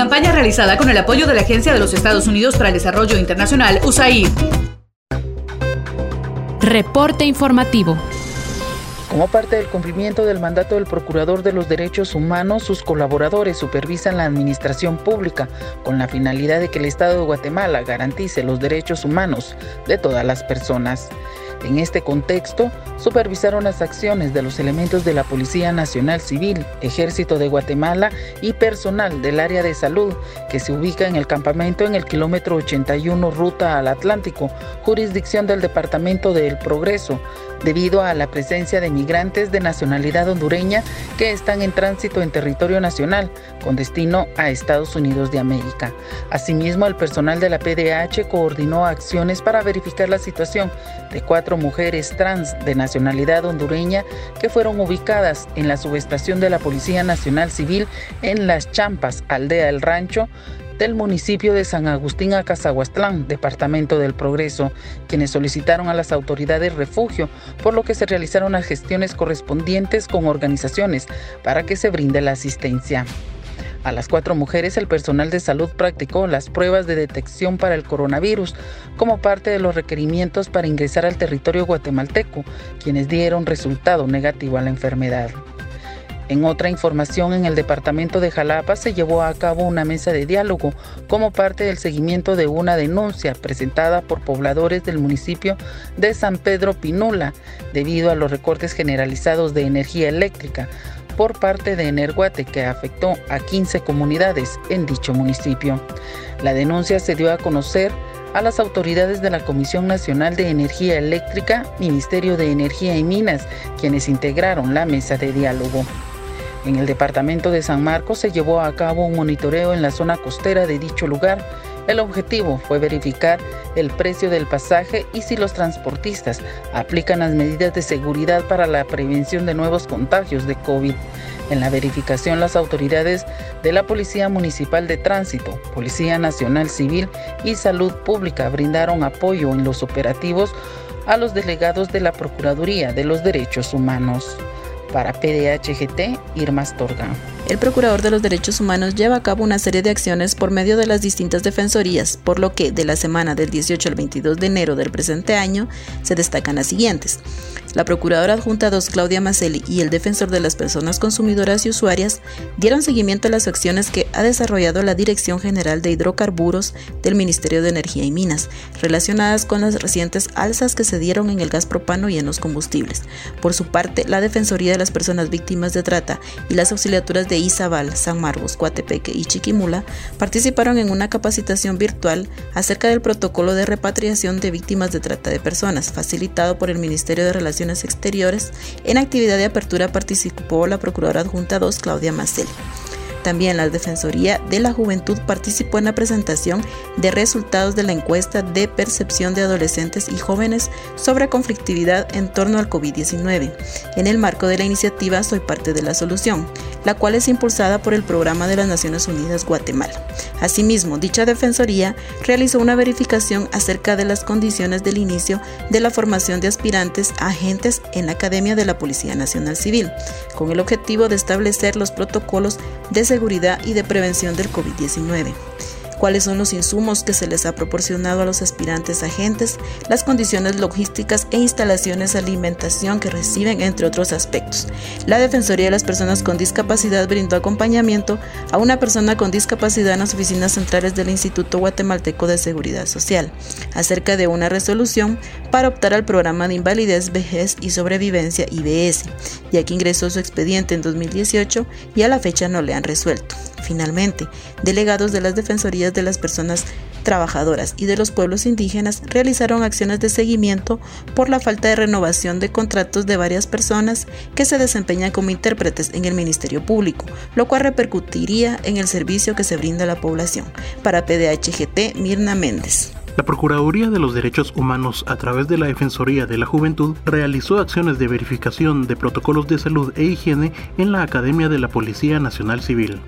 Campaña realizada con el apoyo de la Agencia de los Estados Unidos para el Desarrollo Internacional, USAID. Reporte informativo. Como parte del cumplimiento del mandato del Procurador de los Derechos Humanos, sus colaboradores supervisan la administración pública con la finalidad de que el Estado de Guatemala garantice los derechos humanos de todas las personas. En este contexto, supervisaron las acciones de los elementos de la Policía Nacional Civil, Ejército de Guatemala y personal del área de salud que se ubica en el campamento en el kilómetro 81 ruta al Atlántico, jurisdicción del Departamento del Progreso, debido a la presencia de migrantes de nacionalidad hondureña que están en tránsito en territorio nacional con destino a Estados Unidos de América. Asimismo, el personal de la PDH coordinó acciones para verificar la situación de cuatro mujeres trans de nacionalidad hondureña que fueron ubicadas en la subestación de la Policía Nacional Civil en Las Champas, aldea El Rancho, del municipio de San Agustín a Cazahuastlán, departamento del Progreso, quienes solicitaron a las autoridades refugio, por lo que se realizaron las gestiones correspondientes con organizaciones para que se brinde la asistencia. A las cuatro mujeres el personal de salud practicó las pruebas de detección para el coronavirus como parte de los requerimientos para ingresar al territorio guatemalteco, quienes dieron resultado negativo a la enfermedad. En otra información, en el departamento de Jalapa se llevó a cabo una mesa de diálogo como parte del seguimiento de una denuncia presentada por pobladores del municipio de San Pedro Pinula debido a los recortes generalizados de energía eléctrica por parte de Energuate que afectó a 15 comunidades en dicho municipio. La denuncia se dio a conocer a las autoridades de la Comisión Nacional de Energía Eléctrica, Ministerio de Energía y Minas, quienes integraron la mesa de diálogo. En el departamento de San Marcos se llevó a cabo un monitoreo en la zona costera de dicho lugar. El objetivo fue verificar el precio del pasaje y si los transportistas aplican las medidas de seguridad para la prevención de nuevos contagios de COVID. En la verificación, las autoridades de la Policía Municipal de Tránsito, Policía Nacional Civil y Salud Pública brindaron apoyo en los operativos a los delegados de la Procuraduría de los Derechos Humanos. Para PDHGT, Irma Astorga. El Procurador de los Derechos Humanos lleva a cabo una serie de acciones por medio de las distintas defensorías, por lo que de la semana del 18 al 22 de enero del presente año se destacan las siguientes. La Procuradora Adjunta 2 Claudia Macelli y el Defensor de las Personas Consumidoras y Usuarias dieron seguimiento a las acciones que ha desarrollado la Dirección General de Hidrocarburos del Ministerio de Energía y Minas, relacionadas con las recientes alzas que se dieron en el gas propano y en los combustibles. Por su parte, la Defensoría de las Personas Víctimas de Trata y las auxiliaturas de Izabal, San Marcos, Coatepeque y Chiquimula participaron en una capacitación virtual acerca del protocolo de repatriación de víctimas de trata de personas, facilitado por el Ministerio de Relaciones Exteriores, en actividad de apertura participó la Procuradora Adjunta 2, Claudia Macel. También la Defensoría de la Juventud participó en la presentación de resultados de la encuesta de percepción de adolescentes y jóvenes sobre conflictividad en torno al COVID-19, en el marco de la iniciativa Soy parte de la solución, la cual es impulsada por el Programa de las Naciones Unidas Guatemala. Asimismo, dicha Defensoría realizó una verificación acerca de las condiciones del inicio de la formación de aspirantes a agentes en la Academia de la Policía Nacional Civil, con el objetivo de establecer los protocolos de seguridad y de prevención del COVID-19 cuáles son los insumos que se les ha proporcionado a los aspirantes agentes, las condiciones logísticas e instalaciones de alimentación que reciben, entre otros aspectos. La Defensoría de las Personas con Discapacidad brindó acompañamiento a una persona con discapacidad en las oficinas centrales del Instituto Guatemalteco de Seguridad Social, acerca de una resolución para optar al programa de invalidez, vejez y sobrevivencia IBS, ya que ingresó su expediente en 2018 y a la fecha no le han resuelto. Finalmente, delegados de las Defensorías de las Personas trabajadoras y de los pueblos indígenas realizaron acciones de seguimiento por la falta de renovación de contratos de varias personas que se desempeñan como intérpretes en el Ministerio Público, lo cual repercutiría en el servicio que se brinda a la población. Para PDHGT, Mirna Méndez. La Procuraduría de los Derechos Humanos, a través de la Defensoría de la Juventud, realizó acciones de verificación de protocolos de salud e higiene en la Academia de la Policía Nacional Civil.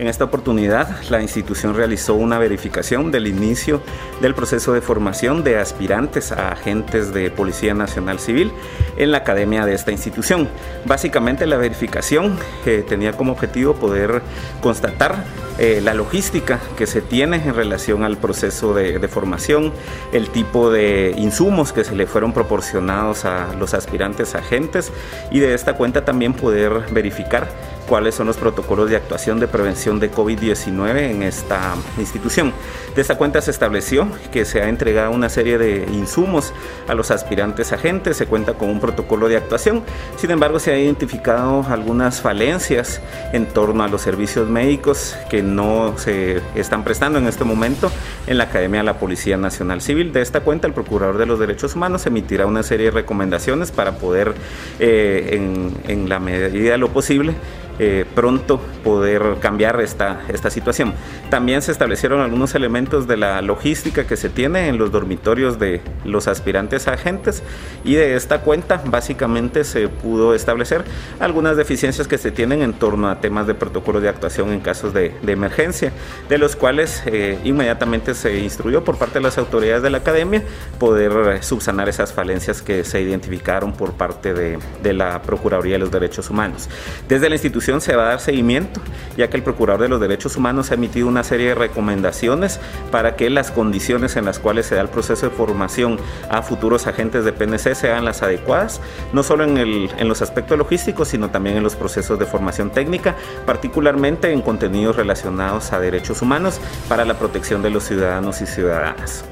En esta oportunidad, la institución realizó una verificación del inicio del proceso de formación de aspirantes a agentes de Policía Nacional Civil en la academia de esta institución. Básicamente la verificación eh, tenía como objetivo poder constatar eh, la logística que se tiene en relación al proceso de, de, formación, el tipo de insumos que se le fueron proporcionados a los aspirantes agentes y de esta cuenta también poder verificar cuáles son los protocolos de actuación de prevención de COVID-19 en esta institución. De esta cuenta se estableció que se ha entregado una serie de insumos a los aspirantes agentes, se cuenta con un protocolo de actuación, sin embargo se han identificado algunas falencias en torno a los servicios médicos que no se están prestando en este momento en la Academia de la Policía Nacional Civil. De esta cuenta el Procurador de los Derechos Humanos emitirá una serie de recomendaciones para poder eh, en, en la medida de lo posible eh, pronto poder cambiar esta, esta situación. También se establecieron algunos elementos de la logística que se tiene en los dormitorios de los aspirantes a agentes y de esta cuenta básicamente se pudo establecer algunas deficiencias que se tienen en torno a temas de protocolo de actuación en casos de, de emergencia, de los cuales eh, inmediatamente se instruyó por parte de las autoridades de la academia poder subsanar esas falencias que se identificaron por parte de, de la Procuraduría de los Derechos Humanos. Desde la institución se va a dar seguimiento, ya que el Procurador de los Derechos Humanos ha emitido una serie de recomendaciones para que las condiciones en las cuales se da el proceso de formación a futuros agentes de PNC sean las adecuadas, no solo en, los aspectos logísticos, sino también en los procesos de formación técnica, particularmente en contenidos relacionados a derechos humanos para la protección de los ciudadanos y ciudadanas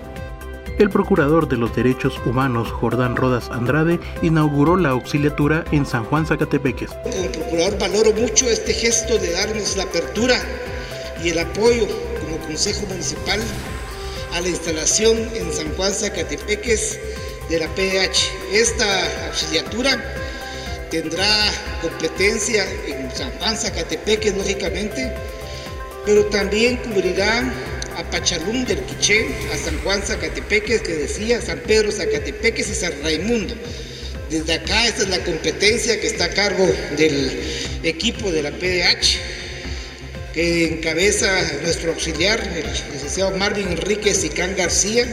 el procurador de los derechos humanos Jordán Rodas Andrade inauguró la auxiliatura en San Juan Zacatepeques. Como procurador valoro mucho este gesto de darnos la apertura y el apoyo como Consejo Municipal a la instalación en San Juan Zacatepeques de la PDH. Esta auxiliatura tendrá competencia en San Juan Zacatepeques, lógicamente, pero también cubrirá a Pachalún del Quiché, a San Juan Zacatepeques, que decía San Pedro Zacatepeques y San Raimundo. Desde acá esta es la competencia que está a cargo del equipo de la PDH, que encabeza nuestro auxiliar, el licenciado Marvin Enrique Sicán García,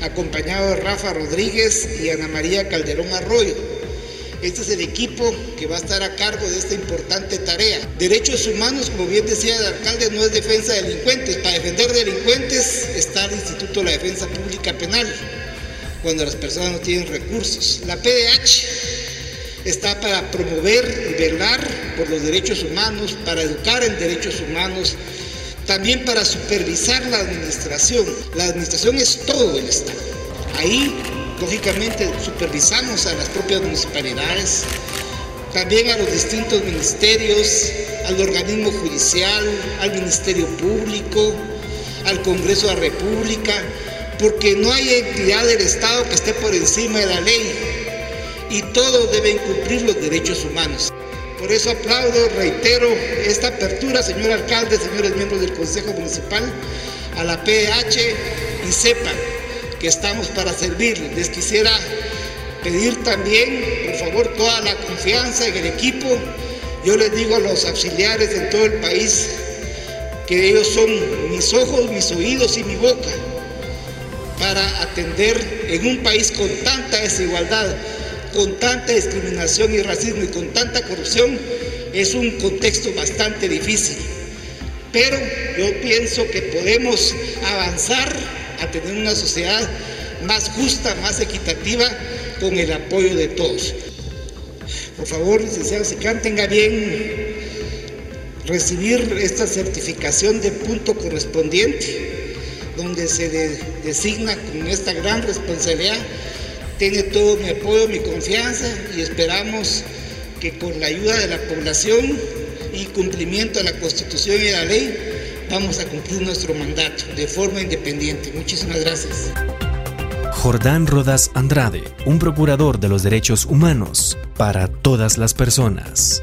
acompañado de Rafa Rodríguez y Ana María Calderón Arroyo. Este es el equipo que va a estar a cargo de esta importante tarea. Derechos humanos, como bien decía el alcalde, no es defensa de delincuentes. Para defender delincuentes está el Instituto de la Defensa Pública Penal, cuando las personas no tienen recursos. La PDH está para promover y velar por los derechos humanos, para educar en derechos humanos, también para supervisar la administración. La administración es todo el Estado. Ahí Lógicamente supervisamos a las propias municipalidades, también a los distintos ministerios, al organismo judicial, al Ministerio Público, al Congreso de la República, porque no hay entidad del Estado que esté por encima de la ley y todos deben cumplir los derechos humanos. Por eso aplaudo, reitero esta apertura, señor alcalde, señores miembros del Consejo Municipal, a la PH y sepan que estamos para servirles. Les quisiera pedir también, por favor, toda la confianza en el equipo. Yo les digo a los auxiliares en todo el país que ellos son mis ojos, mis oídos y mi boca para atender en un país con tanta desigualdad, con tanta discriminación y racismo y con tanta corrupción, es un contexto bastante difícil. Pero yo pienso que podemos avanzar a tener una sociedad más justa, más equitativa, con el apoyo de todos. Por favor, licenciado Sicán, tenga bien recibir esta certificación de punto correspondiente, donde se designa con esta gran responsabilidad. Tiene todo mi apoyo, mi confianza y esperamos que con la ayuda de la población y cumplimiento de la Constitución y de la ley vamos a cumplir nuestro mandato de forma independiente. Muchísimas gracias. Jordán Rodas Andrade, un procurador de los derechos humanos para todas las personas.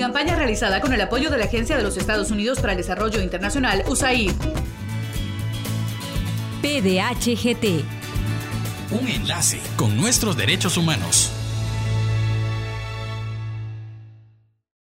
Campaña realizada con el apoyo de la Agencia de los Estados Unidos para el Desarrollo Internacional, USAID. PDHGT. Un enlace con nuestros derechos humanos.